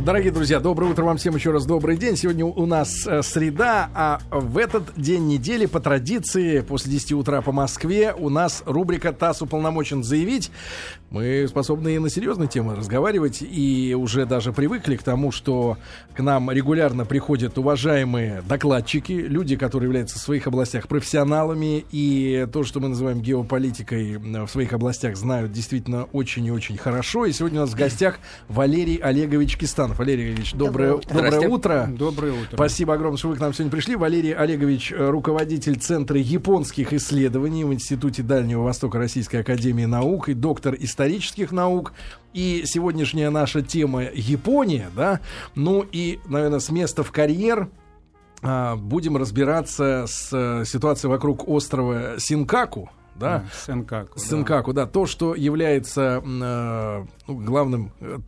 Дорогие друзья, доброе утро вам всем еще раз добрый день. Сегодня у нас э, среда, а в этот день недели по традиции после 10 утра по Москве у нас рубрика «ТАСС уполномочен заявить». Мы способны и на серьезные темы разговаривать и уже даже привыкли к тому, что к нам регулярно приходят уважаемые докладчики, люди, которые являются в своих областях профессионалами и то, что мы называем геополитикой в своих областях, знают действительно очень и очень хорошо. И сегодня у нас в гостях Валерий Олегович Кистанов. Валерий Олегович, доброе, доброе, доброе утро. Доброе утро. Спасибо огромное, что вы к нам сегодня пришли. Валерий Олегович, э, руководитель Центра японских исследований в Институте Дальнего Востока Российской Академии Наук и доктор исторических наук. И сегодняшняя наша тема Япония, да, ну и, наверное, с места в карьер а, будем разбираться с э, ситуацией вокруг острова Синкаку, да? Сенкаку. Сенкаку, да. да. То, что является э, ну, главным, э,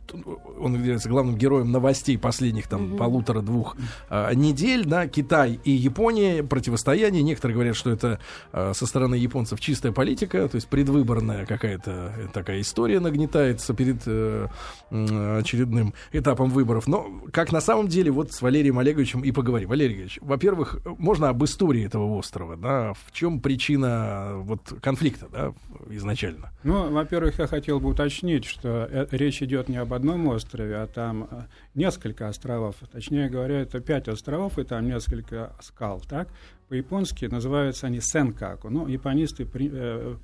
он является главным героем новостей последних там mm-hmm. полутора-двух э, недель, да, Китай и Япония, противостояние. Некоторые говорят, что это э, со стороны японцев чистая политика, то есть предвыборная какая-то такая история нагнетается перед э, очередным этапом выборов. Но как на самом деле, вот с Валерием Олеговичем и поговорим. Валерий Олегович, во-первых, можно об истории этого острова, да, в чем причина вот конфликта, да, изначально? Ну, во-первых, я хотел бы уточнить, что э, речь идет не об одном острове, а там э, несколько островов. Точнее говоря, это пять островов, и там несколько скал, так? По-японски называются они сенкаку. Ну, японисты при, э,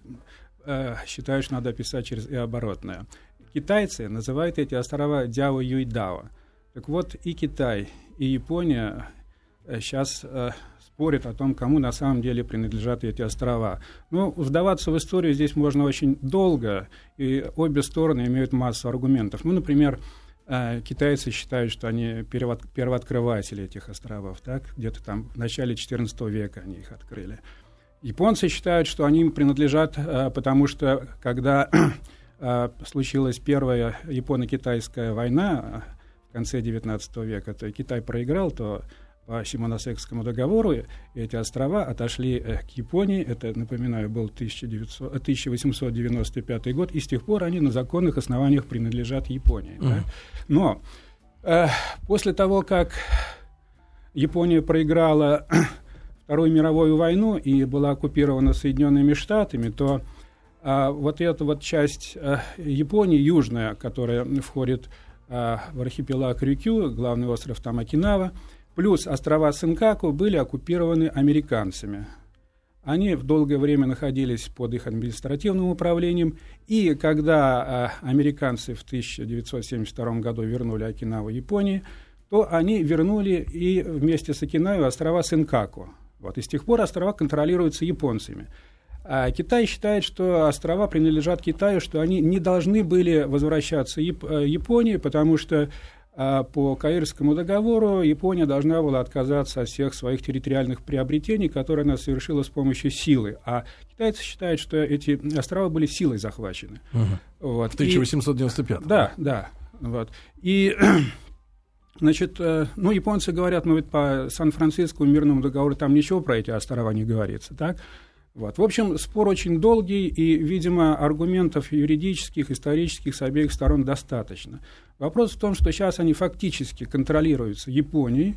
э, считают, что надо писать через «и» оборотное. Китайцы называют эти острова Дяо Юйдао. Так вот, и Китай, и Япония сейчас э, спорит о том, кому на самом деле принадлежат эти острова. Ну, вдаваться в историю здесь можно очень долго, и обе стороны имеют массу аргументов. Ну, например, э, китайцы считают, что они первооткрыватели этих островов, так? где-то там в начале XIV века они их открыли. Японцы считают, что они им принадлежат, э, потому что когда э, случилась первая японо-китайская война в конце XIX века, то Китай проиграл, то по Симоносекскому договору эти острова отошли э, к Японии. Это, напоминаю, был 1900, 1895 год, и с тех пор они на законных основаниях принадлежат Японии. Mm. Да? Но э, после того, как Япония проиграла Вторую мировую войну и была оккупирована Соединенными Штатами, то э, вот эта вот часть э, Японии, южная, которая входит э, в архипелаг Рюкю, главный остров там Окинава, плюс острова Сенкаку были оккупированы американцами. Они в долгое время находились под их административным управлением, и когда э, американцы в 1972 году вернули Окинаву Японии, то они вернули и вместе с Окинавой острова Сенкаку. Вот, и с тех пор острова контролируются японцами. А Китай считает, что острова принадлежат Китаю, что они не должны были возвращаться э, Японии, потому что по Каирскому договору Япония должна была отказаться от всех своих территориальных приобретений, которые она совершила с помощью силы. А китайцы считают, что эти острова были силой захвачены. Угу. Вот. В 1895 И, да, да. Вот. И Значит, э, ну, японцы говорят, ну, ведь по Сан-Францискому мирному договору там ничего про эти острова не говорится, так? Вот. В общем, спор очень долгий, и, видимо, аргументов юридических, исторических с обеих сторон достаточно. Вопрос в том, что сейчас они фактически контролируются Японией,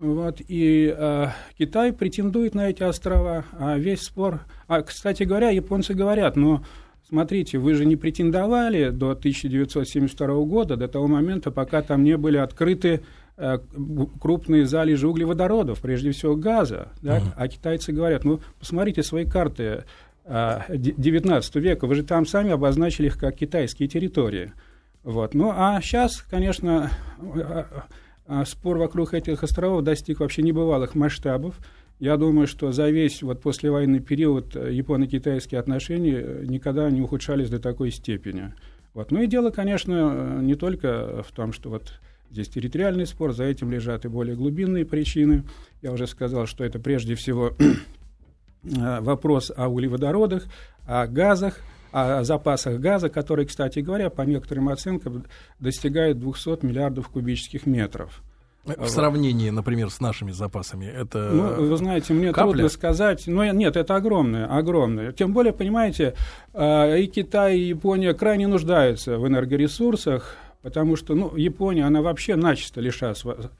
вот, и э, Китай претендует на эти острова, а весь спор... А, кстати говоря, японцы говорят, но смотрите, вы же не претендовали до 1972 года, до того момента, пока там не были открыты крупные залежи углеводородов, прежде всего газа. Да? Uh-huh. А китайцы говорят, ну, посмотрите свои карты 19 э, века, вы же там сами обозначили их как китайские территории. Вот. Ну, а сейчас, конечно, э, спор вокруг этих островов достиг вообще небывалых масштабов. Я думаю, что за весь вот послевоенный период японо-китайские отношения никогда не ухудшались до такой степени. Вот. Ну и дело, конечно, не только в том, что вот Здесь территориальный спор, за этим лежат и более глубинные причины. Я уже сказал, что это прежде всего э, вопрос о углеводородах, о газах, о запасах газа, которые, кстати говоря, по некоторым оценкам достигают 200 миллиардов кубических метров. В сравнении, например, с нашими запасами, это Ну, вы знаете, мне капля? трудно сказать. Но нет, это огромное, огромное. Тем более, понимаете, э, и Китай, и Япония крайне нуждаются в энергоресурсах, потому что ну, Япония, она вообще начисто лиша,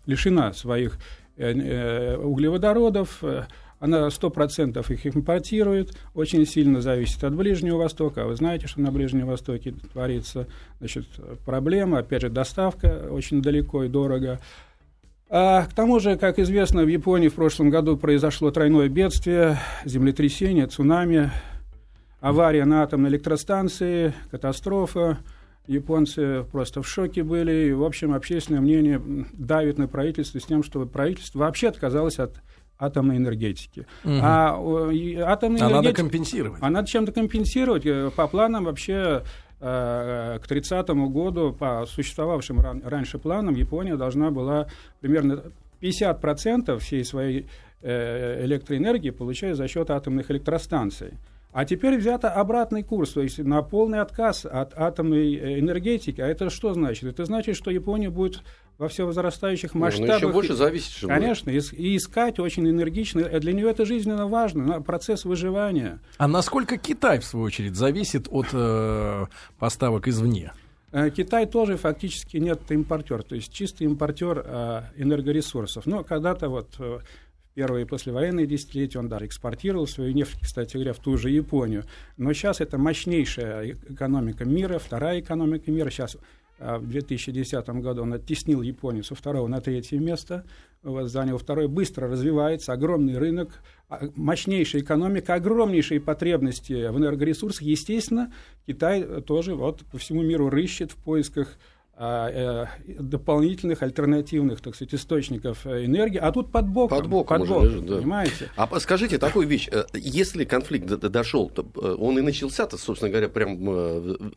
лишена своих э, э, углеводородов, э, она 100% их импортирует, очень сильно зависит от Ближнего Востока. А вы знаете, что на Ближнем Востоке творится значит, проблема, опять же, доставка очень далеко и дорого. А, к тому же, как известно, в Японии в прошлом году произошло тройное бедствие, землетрясение, цунами, авария на атомной электростанции, катастрофа. Японцы просто в шоке были. И, в общем, общественное мнение давит на правительство с тем, что правительство вообще отказалось от атомной энергетики. Угу. А атомная а энергетика... надо компенсировать. А надо чем-то компенсировать. Э, по планам вообще э, к 30 году, по существовавшим ран, раньше планам, Япония должна была примерно 50% всей своей э, электроэнергии получать за счет атомных электростанций. А теперь взято обратный курс, то есть на полный отказ от атомной э, энергетики. А это что значит? Это значит, что Япония будет во все возрастающих масштабах. Ну, еще больше зависит. Конечно, будет. и искать очень энергично. Э, для нее это жизненно важно, процесс выживания. А насколько Китай, в свою очередь, зависит от э, поставок извне? Э, Китай тоже фактически нет импортер, то есть чистый импортер э, энергоресурсов. Но когда-то вот э, первые послевоенные десятилетия он даже экспортировал свою нефть, кстати говоря, в ту же Японию. Но сейчас это мощнейшая экономика мира, вторая экономика мира. Сейчас а, в 2010 году он оттеснил Японию со второго на третье место, вот, занял второе, быстро развивается, огромный рынок, а, мощнейшая экономика, огромнейшие потребности в энергоресурсах. Естественно, Китай тоже вот, по всему миру рыщет в поисках э, дополнительных альтернативных, так сказать, источников э, энергии, а тут под боком. Под боком, под боком лежит, да. понимаете? А скажите такую вещь, э, если конфликт дошел, он и начался-то, собственно говоря, прям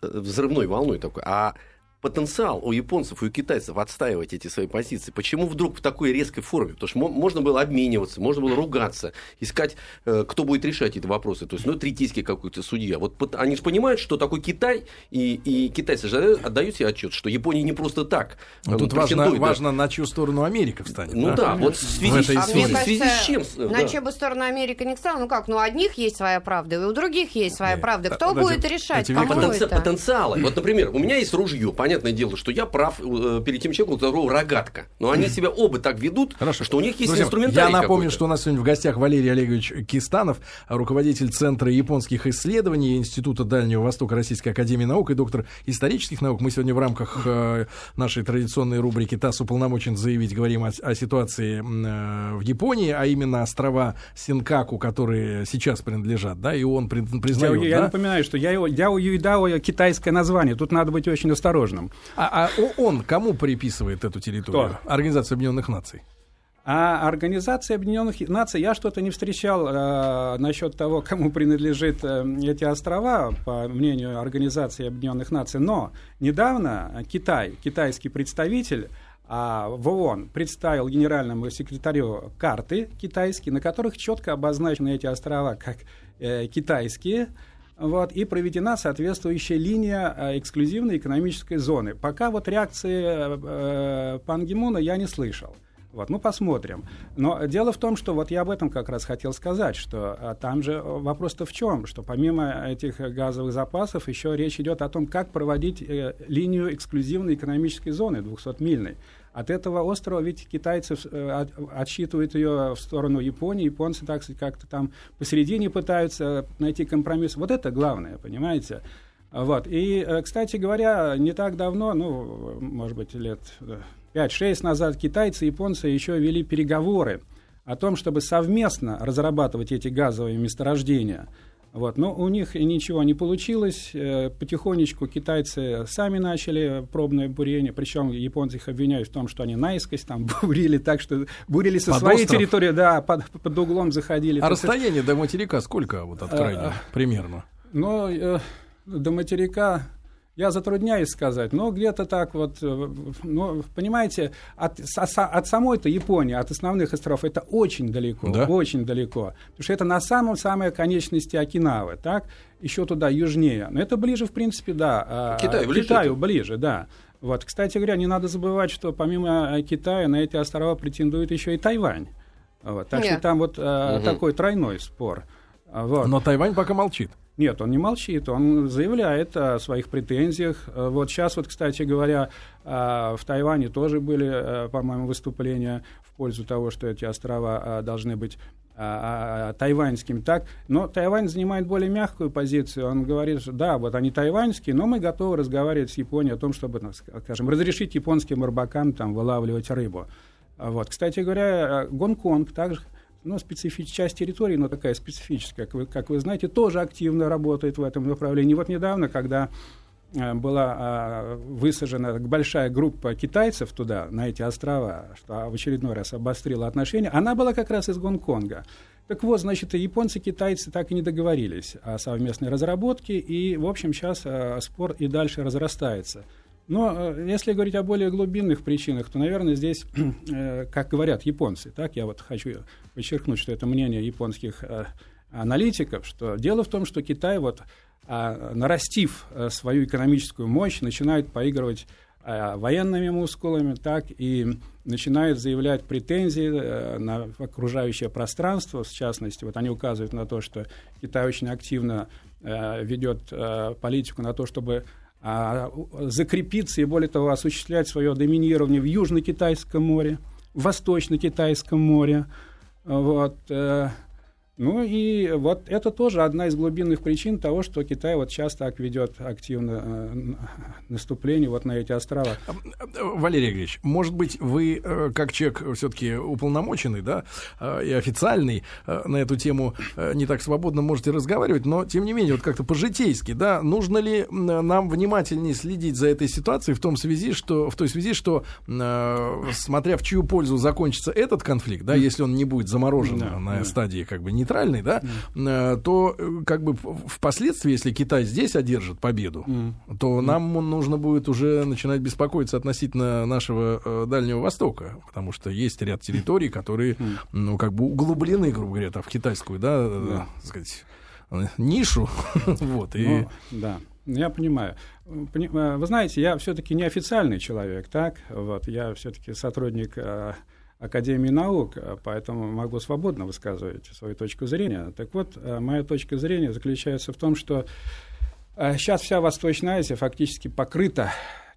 взрывной волной такой, а потенциал у японцев и у китайцев отстаивать эти свои позиции. Почему вдруг в такой резкой форме? Потому что можно было обмениваться, можно было ругаться, искать, э, кто будет решать эти вопросы. То есть, ну, третийский какой-то судья. Вот они же понимают, что такой Китай, и, и китайцы же отдают себе отчет, что Япония не просто так. Но тут важно, да. важно, на чью сторону Америка встанет. Ну да, да вот в связи, в, а связи, в связи с чем? На да. чью бы сторону Америка не встала? Ну как, ну, у одних есть своя правда, и у других есть своя Нет. правда. Кто Подожди, будет решать, кому потенци- это? Потенциалы. Вот, например, у меня есть ружье, понятное дело, что я прав э, перед тем человеком, у которого рогатка. Но они себя оба так ведут, Хорошо. что у них есть Друзья, инструментарий Я напомню, что у нас сегодня в гостях Валерий Олегович Кистанов, руководитель Центра японских исследований Института Дальнего Востока Российской Академии Наук и доктор исторических наук. Мы сегодня в рамках э, нашей традиционной рубрики «ТАСС уполномочен заявить» говорим о, о ситуации э, в Японии, а именно острова Синкаку, которые сейчас принадлежат, да, и он признает, Я, да? я напоминаю, что я, я Юйдао китайское название, тут надо быть очень осторожным. А, а ООН кому приписывает эту территорию? Кто? Организация Объединенных Наций. А Организация Объединенных Наций, я что-то не встречал э, насчет того, кому принадлежит э, эти острова, по мнению Организации Объединенных Наций. Но недавно Китай, китайский представитель, а в ООН представил генеральному секретарю карты китайские, на которых четко обозначены эти острова как э, китайские, вот, и проведена соответствующая линия э, эксклюзивной экономической зоны. Пока вот реакции э, э Пан Гимуна я не слышал. Вот, мы посмотрим. Но дело в том, что вот я об этом как раз хотел сказать, что а, там же вопрос-то в чем, что помимо этих газовых запасов еще речь идет о том, как проводить э, линию эксклюзивной экономической зоны 200-мильной. От этого острова ведь китайцы э, от, отсчитывают ее в сторону Японии, японцы, так сказать, как-то там посередине пытаются найти компромисс. Вот это главное, понимаете? Вот. И, э, кстати говоря, не так давно, ну, может быть, лет э, 5-6 назад китайцы и японцы еще вели переговоры о том, чтобы совместно разрабатывать эти газовые месторождения. Вот. Но у них ничего не получилось. Э, потихонечку китайцы сами начали пробное бурение, причем японцы их обвиняют в том, что они наискось там бурили так, что бурили со под своей остров? территории, да, под, под углом заходили. А расстояние до материка сколько вот от крайнего а, примерно? Ну, э, до материка я затрудняюсь сказать, но где-то так вот, ну, понимаете, от, от самой-то Японии, от основных островов, это очень далеко, да? очень далеко. Потому что это на самом-самой конечности Окинавы, так, еще туда южнее. Но это ближе, в принципе, да. А, Китай, ближе Китаю это? ближе, да. Вот, кстати говоря, не надо забывать, что помимо э, Китая на эти острова претендует еще и Тайвань. Вот, так Нет. что там вот угу. такой тройной спор. Вот. Но Тайвань пока молчит. Нет, он не молчит, он заявляет о своих претензиях. Вот сейчас, вот, кстати говоря, в Тайване тоже были, по-моему, выступления в пользу того, что эти острова должны быть тайваньским, так, но Тайвань занимает более мягкую позицию. Он говорит, что да, вот они тайваньские, но мы готовы разговаривать с Японией о том, чтобы, скажем, разрешить японским рыбакам там вылавливать рыбу. Вот. Кстати говоря, Гонконг также ну, специфическая часть территории, но такая специфическая, как вы, как вы знаете, тоже активно работает в этом направлении. Вот недавно, когда Э, была а, высажена большая группа китайцев туда, на эти острова, что в очередной раз обострило отношения, она была как раз из Гонконга. Так вот, значит, японцы и китайцы так и не договорились о совместной разработке, и, в общем, сейчас э, спор и дальше разрастается. Но э, если говорить о более глубинных причинах, то, наверное, здесь, как говорят японцы, так, я вот хочу подчеркнуть, что это мнение японских аналитиков, что дело в том, что Китай вот а, нарастив э, свою экономическую мощь, начинают поигрывать э, военными мускулами, так и начинают заявлять претензии э, на окружающее пространство, в частности, вот они указывают на то, что Китай очень активно ведет политику на то, чтобы закрепиться и, более того, осуществлять свое доминирование в Южно-Китайском море, в Восточно-Китайском море. Вот, ну и вот это тоже одна из глубинных причин того, что Китай вот сейчас так ведет активно э, наступление вот на эти острова. Валерий Игоревич, может быть, вы, э, как человек все-таки уполномоченный, да, э, и официальный э, на эту тему э, не так свободно можете разговаривать, но, тем не менее, вот как-то по-житейски, да, нужно ли нам внимательнее следить за этой ситуацией в том связи, что, в той связи, что, э, смотря в чью пользу закончится этот конфликт, да, если он не будет заморожен да, на да. стадии как бы не нейтральный, да, mm. то э, как бы впоследствии, если Китай здесь одержит победу, mm. то mm. нам нужно будет уже начинать беспокоиться относительно нашего э, Дальнего Востока, потому что есть ряд территорий, которые, mm. ну, как бы углублены, грубо говоря, в китайскую, да, mm. так сказать, нишу, вот, и... Ну, да. Я понимаю. Вы знаете, я все-таки неофициальный человек, так? Вот, я все-таки сотрудник Академии наук, а поэтому могу свободно высказывать свою точку зрения. Так вот, э, моя точка зрения заключается в том, что сейчас э, вся Восточная Азия фактически покрыта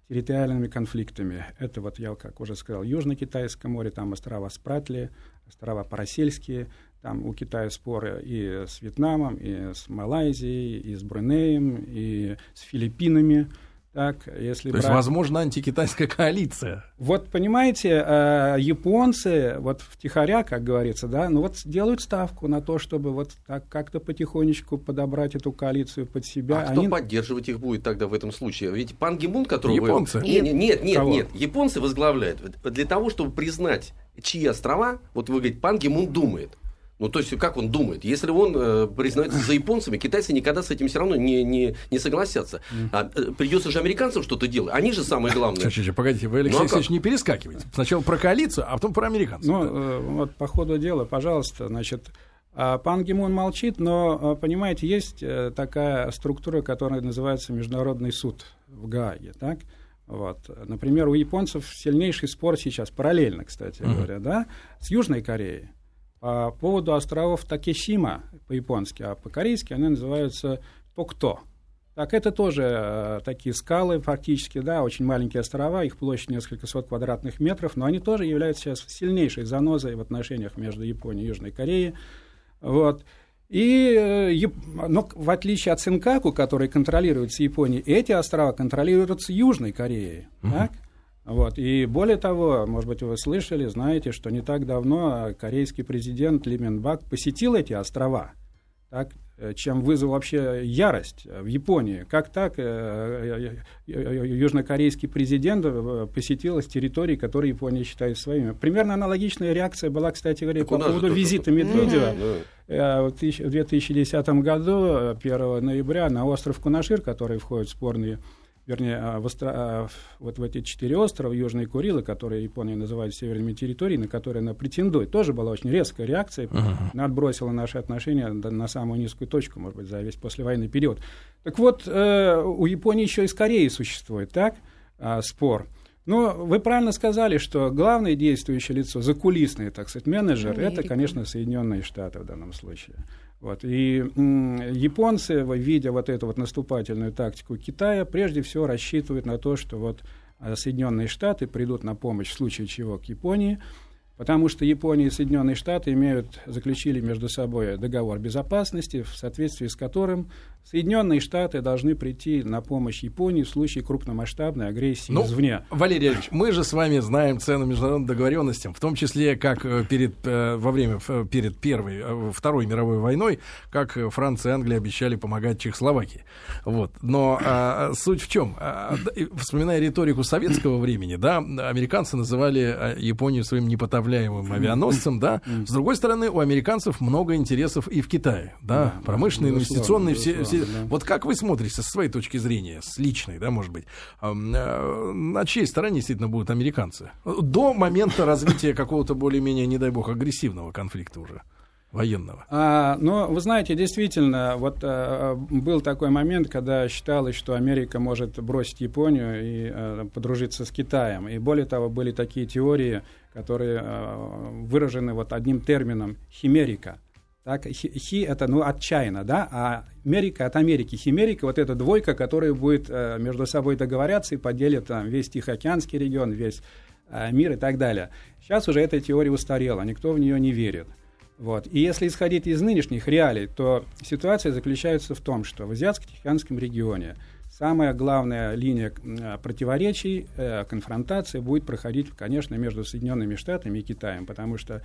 территориальными конфликтами. Это вот я, как уже сказал, Южно-Китайское море, там острова Спратли, острова Парасельские, там у Китая споры и с Вьетнамом, и с Малайзией, и с Брунеем, и с Филиппинами – так, если То брать... есть, возможно, антикитайская коалиция. Вот, понимаете, э, японцы, вот втихаря, как говорится, да, ну вот делают ставку на то, чтобы вот так как-то потихонечку подобрать эту коалицию под себя. А Они... кто поддерживать их будет тогда в этом случае? Ведь Пан Гимун, который... Японцы. Вы... Нет, нет, нет, Кого? нет, японцы возглавляют. Для того, чтобы признать, чьи острова, вот вы говорите, Пан Гимун думает. Ну, то есть, как он думает? Если он э, признается за японцами, китайцы никогда с этим все равно не, не, не согласятся. А, э, придется же американцам что-то делать. Они же самые главные. Сейчас, сейчас, погодите, вы, Алексей ну, а Алексеевич, не перескакивайте. Сначала про коалицию, а потом про американцев. Ну, э, вот по ходу дела, пожалуйста, значит, а Пан Гимун молчит, но, э, понимаете, есть э, такая структура, которая называется Международный суд в Гааге, так? Вот. Например, у японцев сильнейший спор сейчас, параллельно, кстати uh-huh. говоря, да, с Южной Кореей. По поводу островов Такешима по-японски, а по-корейски они называются Токто. Так, это тоже э, такие скалы фактически, да, очень маленькие острова, их площадь несколько сот квадратных метров, но они тоже являются сейчас сильнейшей занозой в отношениях между Японией и Южной Кореей. Вот. И, э, но в отличие от Синкаку, который контролируется Японией, эти острова контролируются Южной Кореей. Uh-huh. Так? Вот. И более того, может быть, вы слышали, знаете, что не так давно корейский президент Ли Минбак посетил эти острова, так, э, чем вызвал вообще ярость в Японии. Как так э, э, южнокорейский президент посетил с территории, которые Япония считает своими? Примерно аналогичная реакция была, кстати говоря, так по поводу визита Медведева. В 2010 году, 1 ноября, на остров Кунашир, который входит в спорные вернее, а, в остро... А, вот в эти четыре острова Южной Курилы, которые Япония называет северными территориями, на которые она претендует, тоже была очень резкая реакция, uh-huh. она отбросила наши отношения на самую низкую точку, может быть, за весь послевоенный период. Так вот, э, у Японии еще и с Кореей существует, так, а, спор. Но вы правильно сказали, что главное действующее лицо, закулисный, так сказать, менеджер, Америка. это, конечно, Соединенные Штаты в данном случае. Вот. И японцы, видя вот эту вот наступательную тактику Китая, прежде всего рассчитывают на то, что вот э, Соединенные Штаты придут на помощь в случае чего к Японии, Потому что Япония и Соединенные Штаты имеют, заключили между собой договор безопасности, в соответствии с которым Соединенные Штаты должны прийти на помощь Японии в случае крупномасштабной агрессии ну, извне. Валерий Ильич, мы же с вами знаем цену международным договоренностям, в том числе как э, перед, э, во время, перед Первой, э, Второй мировой войной, как Франция и Англия обещали помогать Чехословакии. Вот. Но а, суть в чем? А, вспоминая риторику советского времени, да, американцы называли Японию своим непотопляемым авианосцем, да. С другой стороны, у американцев много интересов и в Китае, да, промышленные, инвестиционные, все, все да. Вот как вы смотрите со своей точки зрения, с личной, да, может быть, э, на чьей стороне действительно будут американцы? До момента развития какого-то более-менее, не дай бог, агрессивного конфликта уже военного. А, ну, вы знаете, действительно, вот а, был такой момент, когда считалось, что Америка может бросить Японию и а, подружиться с Китаем. И более того, были такие теории, которые а, выражены вот одним термином «химерика». Так, хи, это ну, отчаянно, да, а Америка от Америки. Химерика, вот эта двойка, которая будет э, между собой договоряться и поделит там, весь Тихоокеанский регион, весь э, мир и так далее. Сейчас уже эта теория устарела, никто в нее не верит. Вот. И если исходить из нынешних реалий, то ситуация заключается в том, что в Азиатско-Тихоокеанском регионе самая главная линия э, противоречий, э, конфронтации будет проходить, конечно, между Соединенными Штатами и Китаем, потому что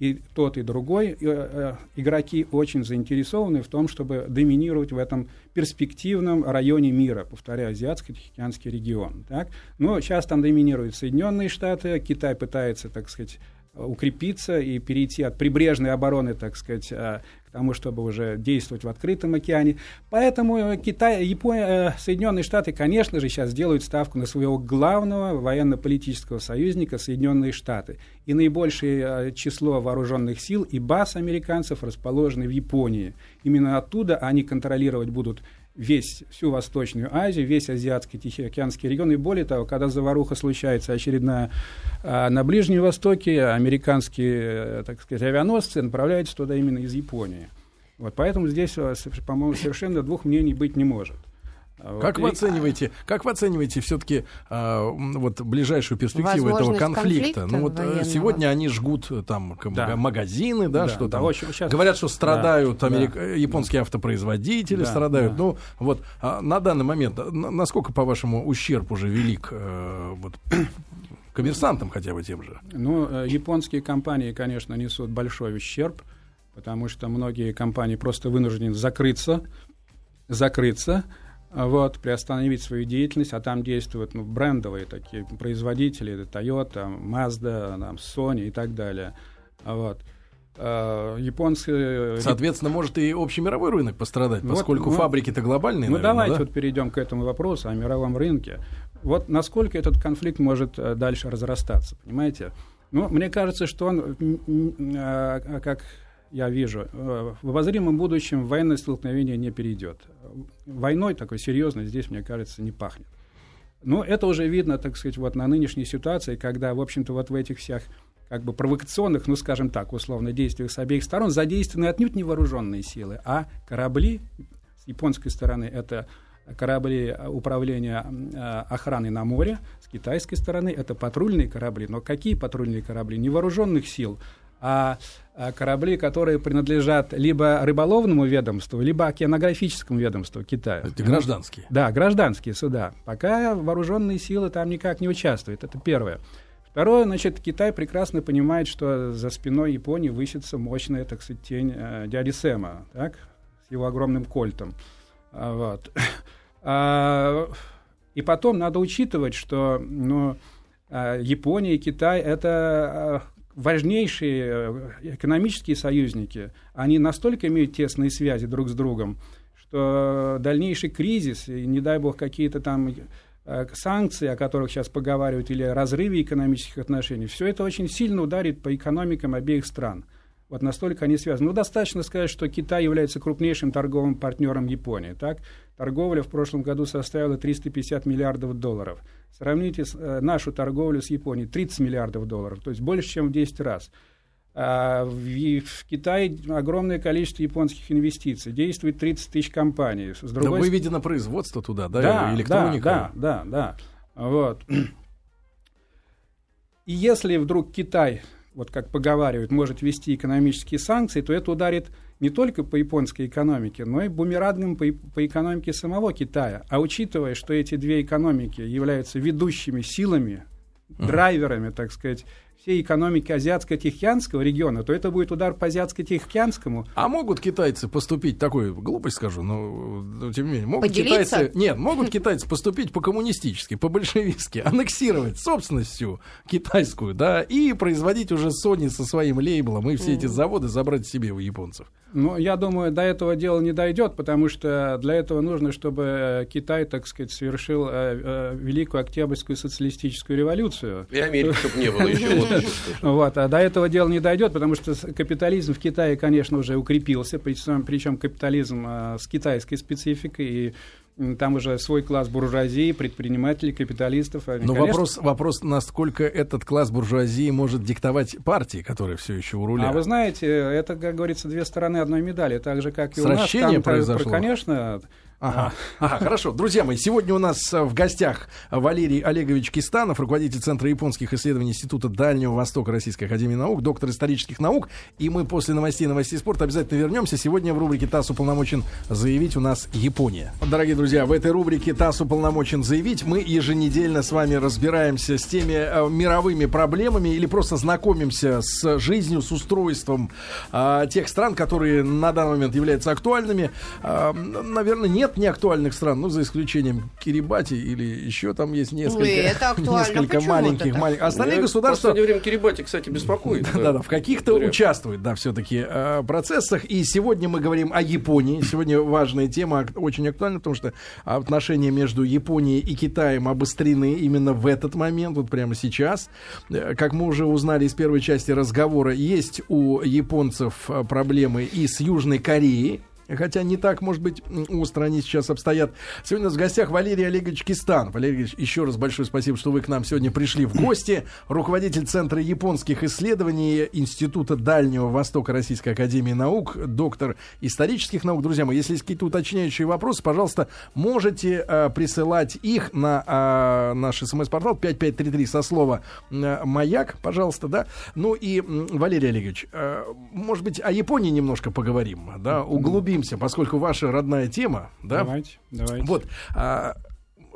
и тот, и другой э, э, игроки очень заинтересованы в том, чтобы доминировать в этом перспективном районе мира, повторяю, Азиатско-Тихоокеанский регион. Так? Но сейчас там доминируют Соединенные Штаты, Китай пытается, так сказать, укрепиться и перейти от прибрежной обороны, так сказать, э, к тому, чтобы уже действовать в открытом океане. Поэтому э, Китай, Япония, э, Соединенные Штаты, конечно же, сейчас делают ставку на своего главного военно-политического союзника Соединенные Штаты. И наибольшее число вооруженных сил и баз американцев расположены в Японии. Именно оттуда они контролировать будут весь, всю Восточную Азию, весь Азиатский Тихоокеанский регион. И более того, когда заваруха случается очередная а, на Ближнем Востоке, американские, э, так сказать, авианосцы направляются туда именно из Японии. Вот, поэтому здесь, э, по-моему, совершенно двух мнений быть не может. Как вы оцениваете, как вы оцениваете все-таки а, вот ближайшую перспективу этого конфликта? Ну вот э, военного. сегодня они жгут э, там да. магазины, да, да что да, там. Очень, сейчас... Говорят, что страдают да, америк... да, японские автопроизводители, да, страдают. Да. Ну вот а на данный момент насколько, по-вашему, ущерб уже велик э, вот, коммерсантам хотя бы тем же? Ну, японские компании, конечно, несут большой ущерб, потому что многие компании просто вынуждены закрыться, закрыться вот, приостановить свою деятельность, а там действуют ну, брендовые такие производители, это Toyota, Mazda, там, Sony и так далее. Вот. А, японские... Соответственно, может и общий мировой рынок пострадать, вот, поскольку ну, фабрики-то глобальные. Ну, наверное, давайте да? вот перейдем к этому вопросу о мировом рынке. Вот насколько этот конфликт может э, дальше разрастаться, понимаете? Ну, мне кажется, что он, а, как я вижу, э, в обозримом будущем военное столкновение не перейдет. Войной такой серьезной здесь, мне кажется, не пахнет. Но это уже видно, так сказать, вот на нынешней ситуации, когда, в общем-то, вот в этих всех как бы провокационных, ну, скажем так, условно, действиях с обеих сторон задействованы отнюдь не вооруженные силы, а корабли с японской стороны это корабли управления э, охраны на море, с китайской стороны это патрульные корабли. Но какие патрульные корабли? Не вооруженных сил, а, а корабли, которые принадлежат либо рыболовному ведомству, либо океанографическому ведомству Китая. Это гражданские? Да, гражданские суда. Пока вооруженные силы там никак не участвуют. Это первое. Второе, значит, Китай прекрасно понимает, что за спиной Японии высится мощная, так сказать, тень э, дяди Сэма, так, с его огромным кольтом. А, вот. А, и потом надо учитывать, что ну, а, Япония и Китай это а, важнейшие э, экономические союзники, они настолько имеют тесные связи друг с другом, что дальнейший кризис, и не дай бог какие-то там э, санкции, о которых сейчас поговаривают, или разрыве экономических отношений, все это очень сильно ударит по экономикам обеих стран – вот настолько они связаны. Ну, достаточно сказать, что Китай является крупнейшим торговым партнером Японии. Так? Торговля в прошлом году составила 350 миллиардов долларов. Сравните э, нашу торговлю с Японией 30 миллиардов долларов, то есть больше, чем в 10 раз. А, в, в Китае огромное количество японских инвестиций. Действует 30 тысяч компаний. С другой... Да выведено производство туда, да? Да, электроника. Да, да, да. да. Вот. И если вдруг Китай, вот как поговаривают, может ввести экономические санкции, то это ударит не только по японской экономике, но и бумерангом по, по экономике самого Китая. А учитывая, что эти две экономики являются ведущими силами, драйверами, так сказать, всей экономики Азиатско-Тихоокеанского региона, то это будет удар по Азиатско-Тихоокеанскому. А могут китайцы поступить, такой глупость скажу, но тем не менее, могут Поделиться? китайцы... Нет, могут китайцы поступить по-коммунистически, по-большевистски, аннексировать собственностью китайскую, да, и производить уже Sony со своим лейблом, и все эти заводы забрать себе у японцев. Ну, я думаю, до этого дела не дойдет, потому что для этого нужно, чтобы Китай, так сказать, совершил э, э, Великую Октябрьскую социалистическую революцию. И Америки, чтобы не было еще. Вот, а до этого дела не дойдет, потому что капитализм в Китае, конечно, уже укрепился, причем, причем капитализм э, с китайской спецификой, и там уже свой класс буржуазии, предпринимателей, капиталистов. Но конечно... вопрос, вопрос, насколько этот класс буржуазии может диктовать партии, которые все еще у руля. А вы знаете, это, как говорится, две стороны одной медали. Так же, как и Сращение у нас. Там, произошло. Конечно, Ага. ага, хорошо. Друзья мои, сегодня у нас э, в гостях Валерий Олегович Кистанов, руководитель Центра японских исследований Института Дальнего Востока Российской Академии Наук, доктор исторических наук. И мы после новостей новостей спорта обязательно вернемся. Сегодня в рубрике ТАСС уполномочен заявить у нас Япония. Дорогие друзья, в этой рубрике ТАСС уполномочен заявить мы еженедельно с вами разбираемся с теми э, мировыми проблемами или просто знакомимся с жизнью, с устройством э, тех стран, которые на данный момент являются актуальными. Наверное, нет нет неактуальных стран, ну, за исключением Кирибати или еще там есть несколько, Ой, это несколько маленьких, маленьких. Остальные государства... В последнее время Кирибати, кстати, беспокоит. Да, да, в каких-то участвуют, да, все-таки э, процессах. И сегодня мы говорим о Японии. Сегодня важная тема, очень актуальна, потому что отношения между Японией и Китаем обострены именно в этот момент, вот прямо сейчас. Э, как мы уже узнали из первой части разговора, есть у японцев э, проблемы и с Южной Кореей, хотя не так, может быть, остро они сейчас обстоят. Сегодня у нас в гостях Валерий Олегович Кистан. Валерий Олегович, еще раз большое спасибо, что вы к нам сегодня пришли в гости. Руководитель Центра японских исследований Института Дальнего Востока Российской Академии Наук, доктор исторических наук. Друзья мои, если есть какие-то уточняющие вопросы, пожалуйста, можете э, присылать их на э, наш смс-портал 5533 со слова э, «Маяк», пожалуйста, да. Ну и, Валерий Олегович, э, может быть, о Японии немножко поговорим, да, углубим углубимся, поскольку ваша родная тема, да? Давайте, давайте. Вот, а,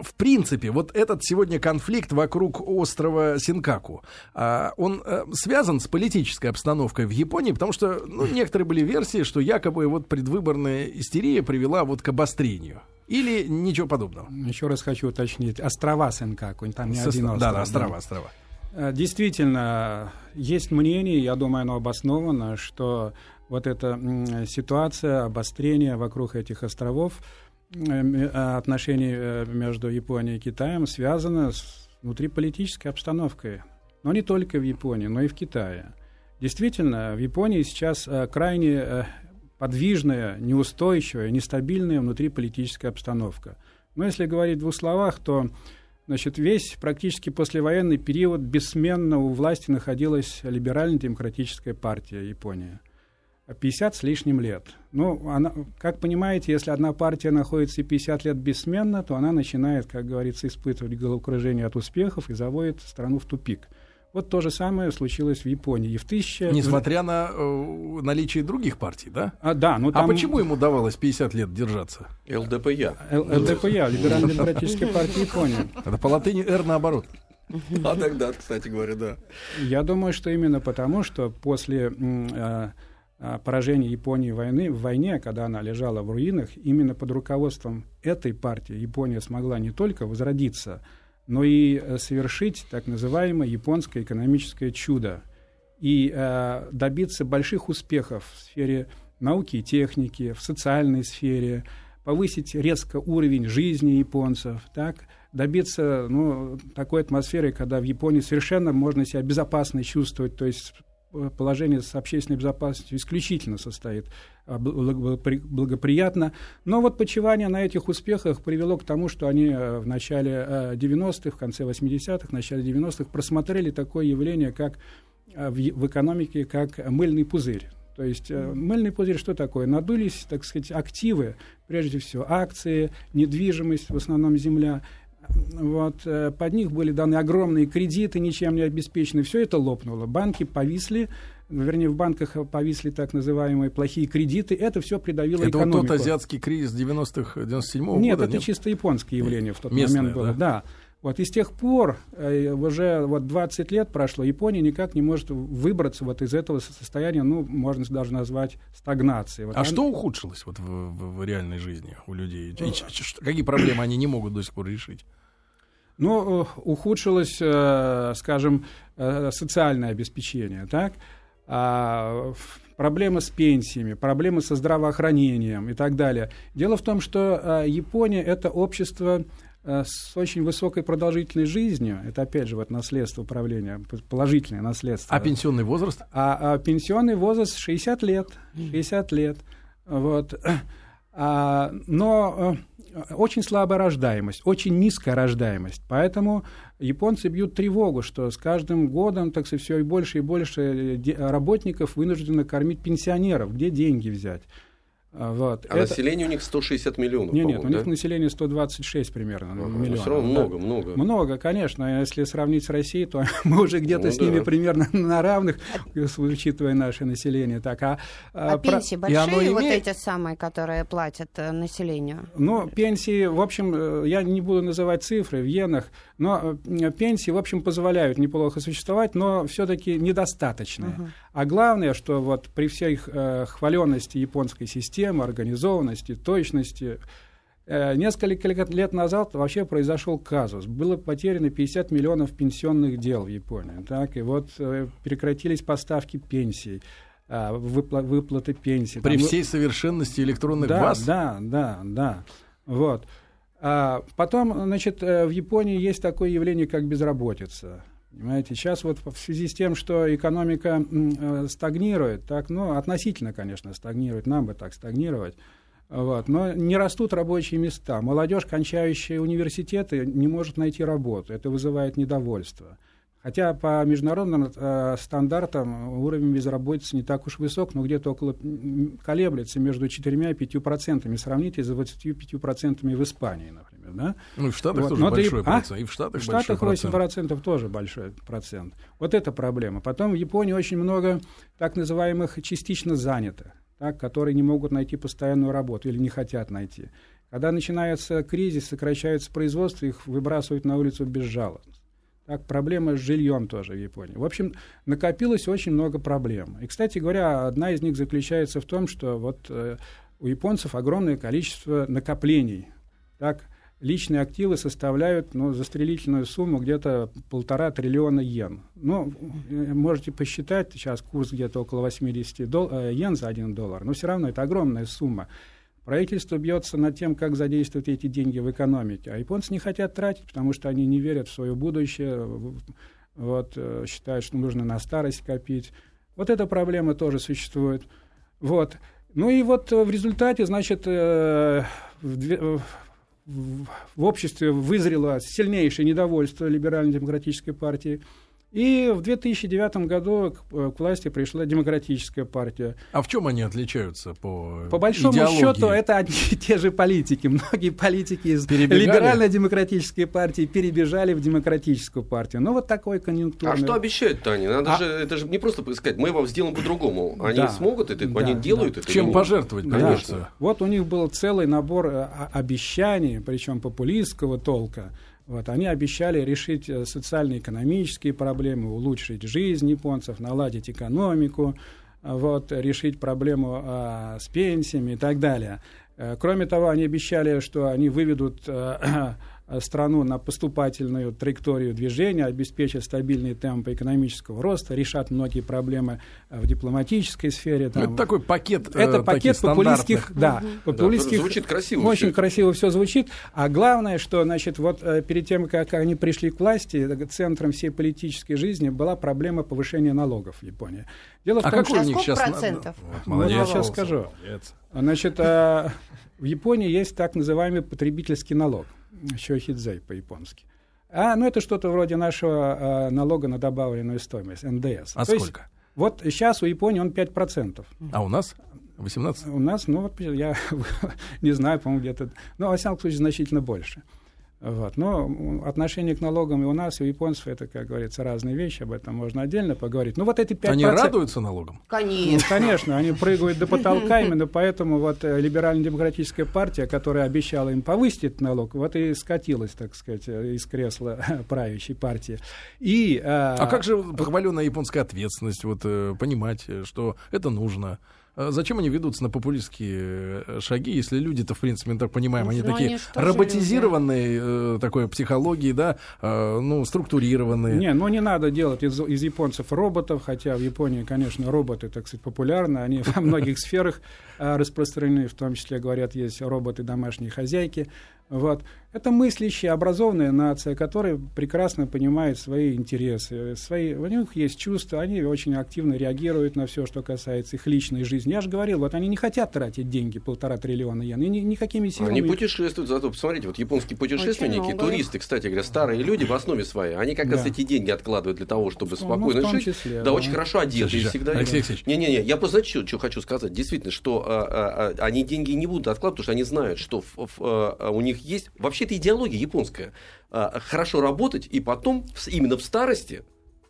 в принципе, вот этот сегодня конфликт вокруг острова Синкаку, а, он а, связан с политической обстановкой в Японии, потому что ну, некоторые были версии, что якобы вот предвыборная истерия привела вот к обострению. Или ничего подобного? Еще раз хочу уточнить. Острова Сенкаку, там не Со, один остров. Да, да, острова, острова. Э, действительно, есть мнение, я думаю, оно обосновано, что вот эта ситуация, обострение вокруг этих островов, э, отношений э, между Японией и Китаем связано с внутриполитической обстановкой. Но не только в Японии, но и в Китае. Действительно, в Японии сейчас э, крайне подвижная, неустойчивая, нестабильная внутриполитическая обстановка. Но если говорить в двух словах, то значит, весь практически послевоенный период бессменно у власти находилась либерально-демократическая партия Японии – 50 с лишним лет. Ну, она, как понимаете, если одна партия находится 50 лет бессменно, то она начинает, как говорится, испытывать головокружение от успехов и заводит страну в тупик. Вот то же самое случилось в Японии. И в тысяча... Несмотря на э, наличие других партий, да? А, да, ну, там... а почему ему давалось 50 лет держаться? ЛДПЯ. ЛДПЯ, Либерально-демократическая партия Японии. Это по латыни «Р» наоборот. А тогда, кстати говоря, да. Я думаю, что именно потому, что после э, а, поражение Японии войны, в войне, когда она лежала в руинах, именно под руководством этой партии Япония смогла не только возродиться, но и э, совершить так называемое японское экономическое чудо и э, добиться больших успехов в сфере науки и техники, в социальной сфере, повысить резко уровень жизни японцев, так, добиться ну, такой атмосферы, когда в Японии совершенно можно себя безопасно чувствовать, то есть положение с общественной безопасностью исключительно состоит а, благоприятно. Но вот почивание на этих успехах привело к тому, что они э, в начале 90-х, э, в конце 80-х, в начале 90-х просмотрели такое явление, как в, экономике как мыльный пузырь. То есть э, мыльный пузырь что такое? Надулись, так сказать, активы, прежде всего акции, недвижимость, в основном земля. Вот, э, под них были даны огромные кредиты, ничем не обеспечены. Все это лопнуло. Банки повисли, вернее, в банках повисли так называемые плохие кредиты. Это все придавило это экономику. Это вот тот азиатский кризис 90-х, 97-го нет, года? Это нет, это чисто японское явление в тот Местное, момент было. Да? да. Вот и с тех пор, э, уже вот 20 лет прошло, Япония никак не может выбраться вот из этого состояния, ну, можно даже назвать стагнацией. Вот а он... что ухудшилось вот в, в, в реальной жизни у людей? И, какие проблемы они не могут до сих пор решить? Ну, ухудшилось, э, скажем, э, социальное обеспечение, так? А, проблемы с пенсиями, проблемы со здравоохранением и так далее. Дело в том, что Япония — это общество Э, с очень высокой продолжительной жизнью, это опять же вот наследство управления, положительное наследство. А пенсионный возраст? А, а пенсионный возраст 60 лет, 60 лет. Вот. А, но э, очень слабая рождаемость, очень низкая рождаемость. Поэтому японцы бьют тревогу, что с каждым годом так все и больше и больше работников вынуждены кормить пенсионеров. Где деньги взять? А, вот. А это... население у них 160 миллионов. Нет, нет, у да? них население 126 примерно ага, миллионов. Все равно много, да. много. Много, конечно. Если сравнить с Россией, то мы уже где-то ну, с да. ними примерно на равных, учитывая наше население. Так, а, а, а про... пенсии большие, имеет... вот эти самые, которые платят э, населению? Ну, пенсии, в общем, э, я не буду называть цифры в иенах, но э, пенсии, в общем, позволяют неплохо существовать, но все-таки недостаточные. Угу. А главное, что вот при всей э, хваленности японской системы, организованности, точности, э, несколько лет назад вообще произошел казус. Было потеряно 50 миллионов пенсионных дел в Японии. Так, и вот э, прекратились поставки пенсий э, выпла- выплаты пенсий. При Там, всей совершенности электронных да, баз? Да, да, да. Вот. А потом, значит, э, в Японии есть такое явление, как безработица. Понимаете, сейчас вот в связи с тем, что экономика э, стагнирует, так, ну, относительно, конечно, стагнирует, нам бы так стагнировать, вот, но не растут рабочие места. Молодежь, кончающая университеты, не может найти работу. Это вызывает недовольство. Хотя по международным э, стандартам уровень безработицы не так уж высок, но где-то около колеблется между 4 и 5 процентами. Сравните с 25 процентами в Испании, например. Да? Ну и в Штатах вот. тоже но большой и, процент. А? И в Штатах, в Штатах 8 процентов тоже большой процент. Вот это проблема. Потом в Японии очень много так называемых частично занятых, так, которые не могут найти постоянную работу или не хотят найти. Когда начинается кризис, сокращается производство, их выбрасывают на улицу безжалостно. Так, проблема с жильем тоже в Японии. В общем, накопилось очень много проблем. И, кстати говоря, одна из них заключается в том, что вот э, у японцев огромное количество накоплений. Так, личные активы составляют ну, застрелительную сумму где-то полтора триллиона йен. Ну, э, можете посчитать, сейчас курс где-то около 80 дол- э, йен за один доллар, но все равно это огромная сумма. Правительство бьется над тем, как задействовать эти деньги в экономике. А японцы не хотят тратить, потому что они не верят в свое будущее, вот, э, считают, что нужно на старость копить. Вот эта проблема тоже существует. Вот. Ну и вот в результате, значит, э, в, в обществе вызрело сильнейшее недовольство либерально-демократической партии. И в 2009 году к, к власти пришла демократическая партия. А в чем они отличаются по По большому идеологии? счету это одни и те же политики. Многие политики из либерально-демократической партии перебежали в демократическую партию. Ну вот такой конъюнктурный... А что обещают-то они? Надо а... же, это же не просто сказать, мы вам сделаем по-другому. Они да. смогут это, да, они делают да. это. Чем пожертвовать, конечно. Да. Вот у них был целый набор э, обещаний, причем популистского толка. Вот, они обещали решить э, социально-экономические проблемы, улучшить жизнь японцев, наладить экономику, вот, решить проблему а, с пенсиями и так далее. Э, кроме того, они обещали, что они выведут Э, страну на поступательную траекторию движения, обеспечат стабильные темпы экономического роста, решат многие проблемы э, в дипломатической сфере. Там. это такой пакет Это э, пакет популистских, да, популистских. Да, звучит красиво. Очень все. красиво все звучит. А главное, что, значит, вот перед тем, как они пришли к власти, центром всей политической жизни была проблема повышения налогов в Японии. Дело в а том, какой что... у них сейчас... процентов? Вот, молодец, вот я сейчас скажу. Молодец. Значит, в Японии есть так называемый потребительский налог – щохидзай по-японски. А, ну это что-то вроде нашего э, налога на добавленную стоимость, НДС. А То сколько? Есть, вот сейчас у Японии он 5%. А у нас? 18? У нас, ну вот я не знаю, по-моему, где-то, ну, во всяком случае, значительно больше. Вот. Но отношение к налогам и у нас, и у японцев, это, как говорится, разные вещи, об этом можно отдельно поговорить. Ну, вот эти 5%... Они радуются налогам? Конечно. Ну, конечно, они прыгают до потолка, именно поэтому вот э, либерально-демократическая партия, которая обещала им повысить налог, вот и скатилась, так сказать, из кресла правящей партии. И, а, а как же похваленная японская ответственность, вот э, понимать, что это нужно? А зачем они ведутся на популистские э, шаги, если люди-то, в принципе, мы так понимаем, они ну, такие они роботизированные э, такой психологии, да, э, ну, структурированные. Не, ну не надо делать из, из японцев роботов, хотя в Японии, конечно, роботы, так сказать, популярны, они во многих сферах распространены, в том числе, говорят, есть роботы домашние хозяйки, вот. Это мыслящая, образованная нация, которая прекрасно понимает свои интересы, свои, у них есть чувства, они очень активно реагируют на все, что касается их личной жизни. Я же говорил, вот они не хотят тратить деньги, полтора триллиона йен, и ни, никакими силами... Они путешествуют, зато посмотрите, вот японские путешественники, туристы, кстати говоря, старые люди в основе своей, они как раз да. эти деньги откладывают для того, чтобы ну, спокойно ну, жить. Числе, да, да, очень хорошо одеты всегда. Алексей Алексеевич. Не-не-не, я просто знаете, что, хочу сказать. Действительно, что а, а, а, они деньги не будут откладывать, потому что они знают, что в, в, а, у них есть... Вообще, это идеология японская. А, хорошо работать и потом именно в старости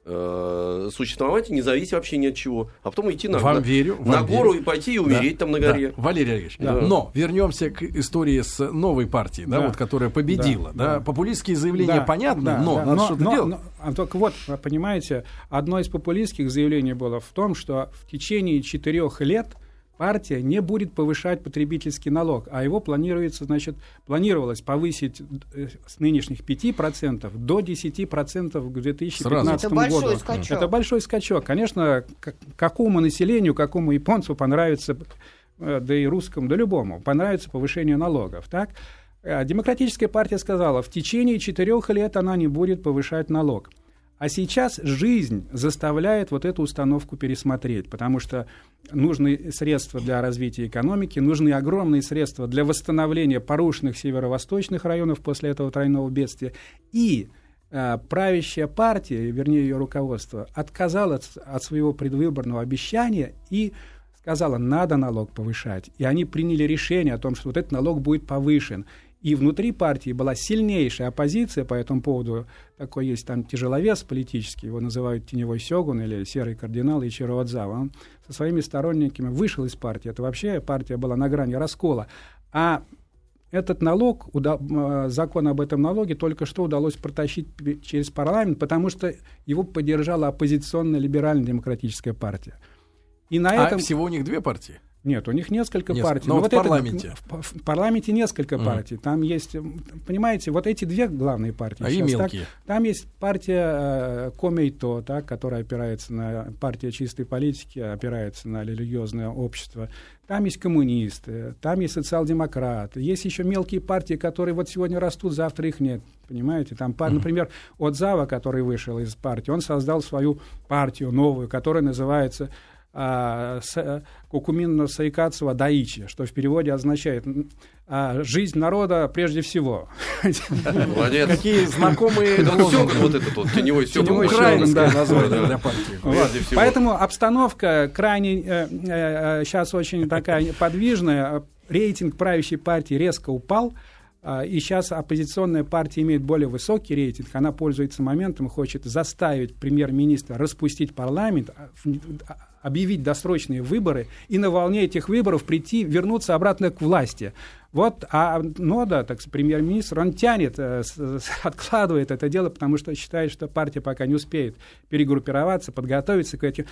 э, существовать, не зависеть вообще ни от чего. А потом идти на, вам на, верю, на вам гору верю. и пойти и умереть да, там на горе. Да. Валерий Олегович, да. но вернемся к истории с новой партией, да, да вот, которая победила. Да, да. Да. Популистские заявления да, понятны, да, но да, надо что-то делать. Но, а только вот, понимаете, одно из популистских заявлений было в том, что в течение четырех лет партия не будет повышать потребительский налог, а его планируется, значит, планировалось повысить э, с нынешних 5% до 10% к 2015 Сразу. Это году. Большой скачок. Это большой скачок. Конечно, какому населению, какому японцу понравится, э, да и русскому, да любому, понравится повышение налогов, так? Э, Демократическая партия сказала, в течение четырех лет она не будет повышать налог. А сейчас жизнь заставляет вот эту установку пересмотреть, потому что нужны средства для развития экономики, нужны огромные средства для восстановления порушенных северо-восточных районов после этого тройного бедствия. И э, правящая партия, вернее ее руководство, отказалась от своего предвыборного обещания и сказала, надо налог повышать. И они приняли решение о том, что вот этот налог будет повышен. И внутри партии была сильнейшая оппозиция по этому поводу. Такой есть там тяжеловес политический, его называют теневой сёгун или серый кардинал Ичиро Адзава. Он со своими сторонниками вышел из партии. Это вообще партия была на грани раскола. А этот налог, э, закон об этом налоге только что удалось протащить через парламент, потому что его поддержала оппозиционная либерально-демократическая партия. И на а этом... всего у них две партии? Нет, у них несколько Нет, партий. Но, но вот в парламенте. Это, в, в парламенте несколько mm. партий. Там есть, понимаете, вот эти две главные партии. А сейчас, и мелкие. Так, там есть партия э, Комейто, так, которая опирается на партия чистой политики, опирается на религиозное общество. Там есть коммунисты, там есть социал-демократы. Есть еще мелкие партии, которые вот сегодня растут, завтра их нет. Понимаете? Там, mm. например, Отзава, который вышел из партии, он создал свою партию новую, которая называется а, Кукуминно Сайкацева Даичи, что в переводе означает а, «жизнь народа прежде всего». Молодец. Какие знакомые Вот этот вот теневой сёгун. Украинское название для партии. Поэтому обстановка крайне сейчас э, э, очень такая подвижная. Рейтинг правящей партии резко упал. А, и сейчас оппозиционная партия имеет более высокий рейтинг, она пользуется моментом и хочет заставить премьер-министра распустить парламент, объявить досрочные выборы и на волне этих выборов прийти, вернуться обратно к власти. Вот, а Нода, так премьер-министр, он тянет, э, откладывает это дело, потому что считает, что партия пока не успеет перегруппироваться, подготовиться к этим.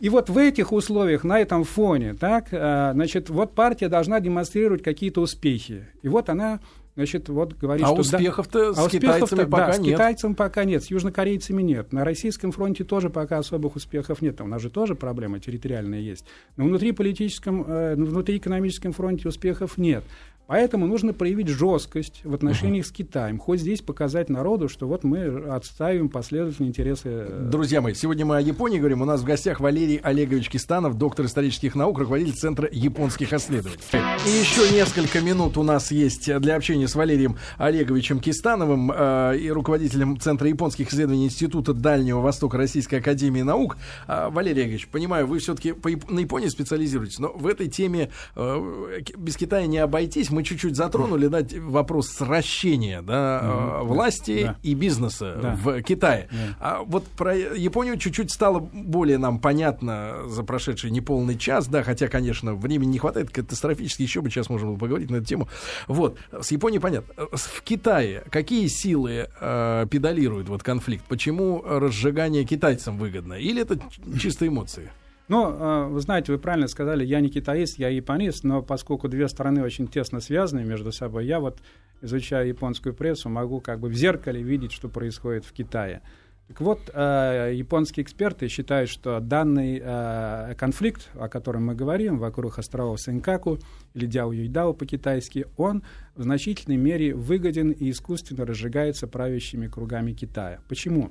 И вот в этих условиях, на этом фоне, так, э, значит, вот партия должна демонстрировать какие-то успехи. И вот она Значит, вот говорит, а что... успехов-то да, с а китайцами пока да, нет. с китайцами пока нет, с южнокорейцами нет. На российском фронте тоже пока особых успехов нет. У нас же тоже проблемы территориальные есть. Но внутри политическом, э, внутри экономическом фронте успехов нет. Поэтому нужно проявить жесткость в отношениях uh-huh. с Китаем. Хоть здесь показать народу, что вот мы отставим последовательные интересы. Э, Друзья мои, сегодня мы о Японии говорим. У нас в гостях Валерий Олегович Кистанов, доктор исторических наук, руководитель Центра японских исследований. И еще несколько минут у нас есть для общения с Валерием Олеговичем Кистановым э, и руководителем Центра японских исследований Института Дальнего Востока Российской Академии Наук. Э, Валерий Олегович, понимаю, вы все-таки на Японии специализируетесь, но в этой теме э, без Китая не обойтись мы чуть-чуть затронули да, вопрос сращения да, mm-hmm. власти да. и бизнеса да. в Китае. Да. А вот про Японию чуть-чуть стало более нам понятно за прошедший неполный час, да, хотя, конечно, времени не хватает катастрофически, еще бы сейчас было поговорить на эту тему. Вот, с Японией понятно. В Китае какие силы э, педалируют вот конфликт? Почему разжигание китайцам выгодно? Или это чисто эмоции? Ну, э, вы знаете, вы правильно сказали, я не китаист, я японист, но поскольку две страны очень тесно связаны между собой, я вот, изучая японскую прессу, могу как бы в зеркале видеть, что происходит в Китае. Так вот, э, японские эксперты считают, что данный э, конфликт, о котором мы говорим, вокруг островов Сенкаку или Дяо Юйдао по-китайски, он в значительной мере выгоден и искусственно разжигается правящими кругами Китая. Почему?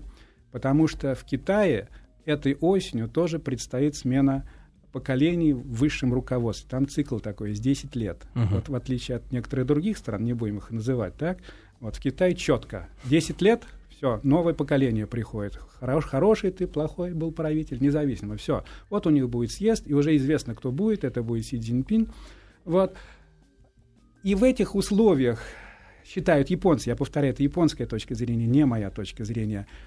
Потому что в Китае этой осенью тоже предстоит смена поколений в высшем руководстве. Там цикл такой, из 10 лет. Uh-huh. Вот в отличие от некоторых других стран, не будем их называть, так? Вот в Китае четко. 10 лет, все, новое поколение приходит. Хорош, хороший ты, плохой был правитель, независимо. Все. Вот у них будет съезд, и уже известно, кто будет. Это будет Си Цзиньпин. Вот. И в этих условиях считают японцы, я повторяю, это японская точка зрения, не моя точка зрения –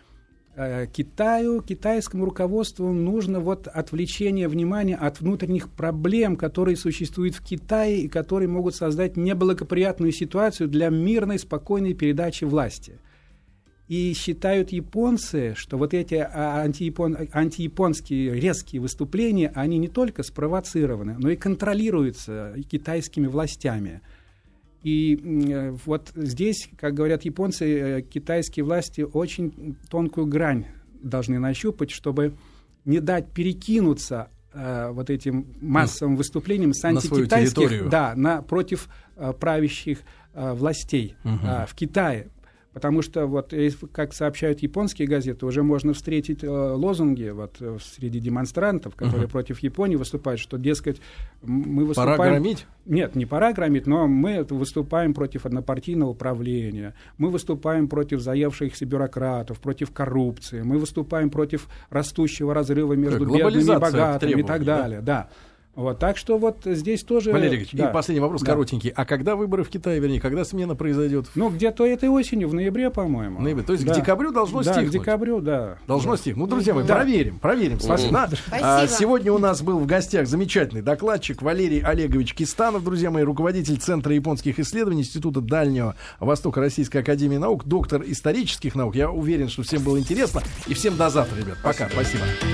Китаю, китайскому руководству нужно вот отвлечение внимания от внутренних проблем, которые существуют в Китае и которые могут создать неблагоприятную ситуацию для мирной, спокойной передачи власти. И считают японцы, что вот эти а, антияпон, антияпонские резкие выступления, они не только спровоцированы, но и контролируются китайскими властями – и э, вот здесь, как говорят японцы, э, китайские власти очень тонкую грань должны нащупать, чтобы не дать перекинуться э, вот этим массовым выступлением с антикитайских, на да, на, против э, правящих э, властей угу. э, в Китае. Потому что, вот, как сообщают японские газеты, уже можно встретить э, лозунги вот, э, среди демонстрантов, которые uh-huh. против Японии выступают, что, дескать, мы выступаем... Пора громить? Нет, не пора громить, но мы выступаем против однопартийного управления, мы выступаем против заевшихся бюрократов, против коррупции, мы выступаем против растущего разрыва между бедными и богатыми и так далее. Да. да. Вот, так что вот здесь тоже... Валерий Ильич, да, и последний вопрос да. коротенький. А когда выборы в Китае, вернее, когда смена произойдет? Ну, где-то этой осенью, в ноябре, по-моему. Ноябре. То есть да. к декабрю должно да, стихнуть? к декабрю, да. Должно да. стихнуть. Ну, друзья мои, да. проверим, проверим. Спасибо. Да. А, сегодня у нас был в гостях замечательный докладчик Валерий Олегович Кистанов, друзья мои, руководитель Центра японских исследований Института Дальнего Востока Российской Академии Наук, доктор исторических наук. Я уверен, что всем было интересно. И всем до завтра, ребят. Пока. Спасибо.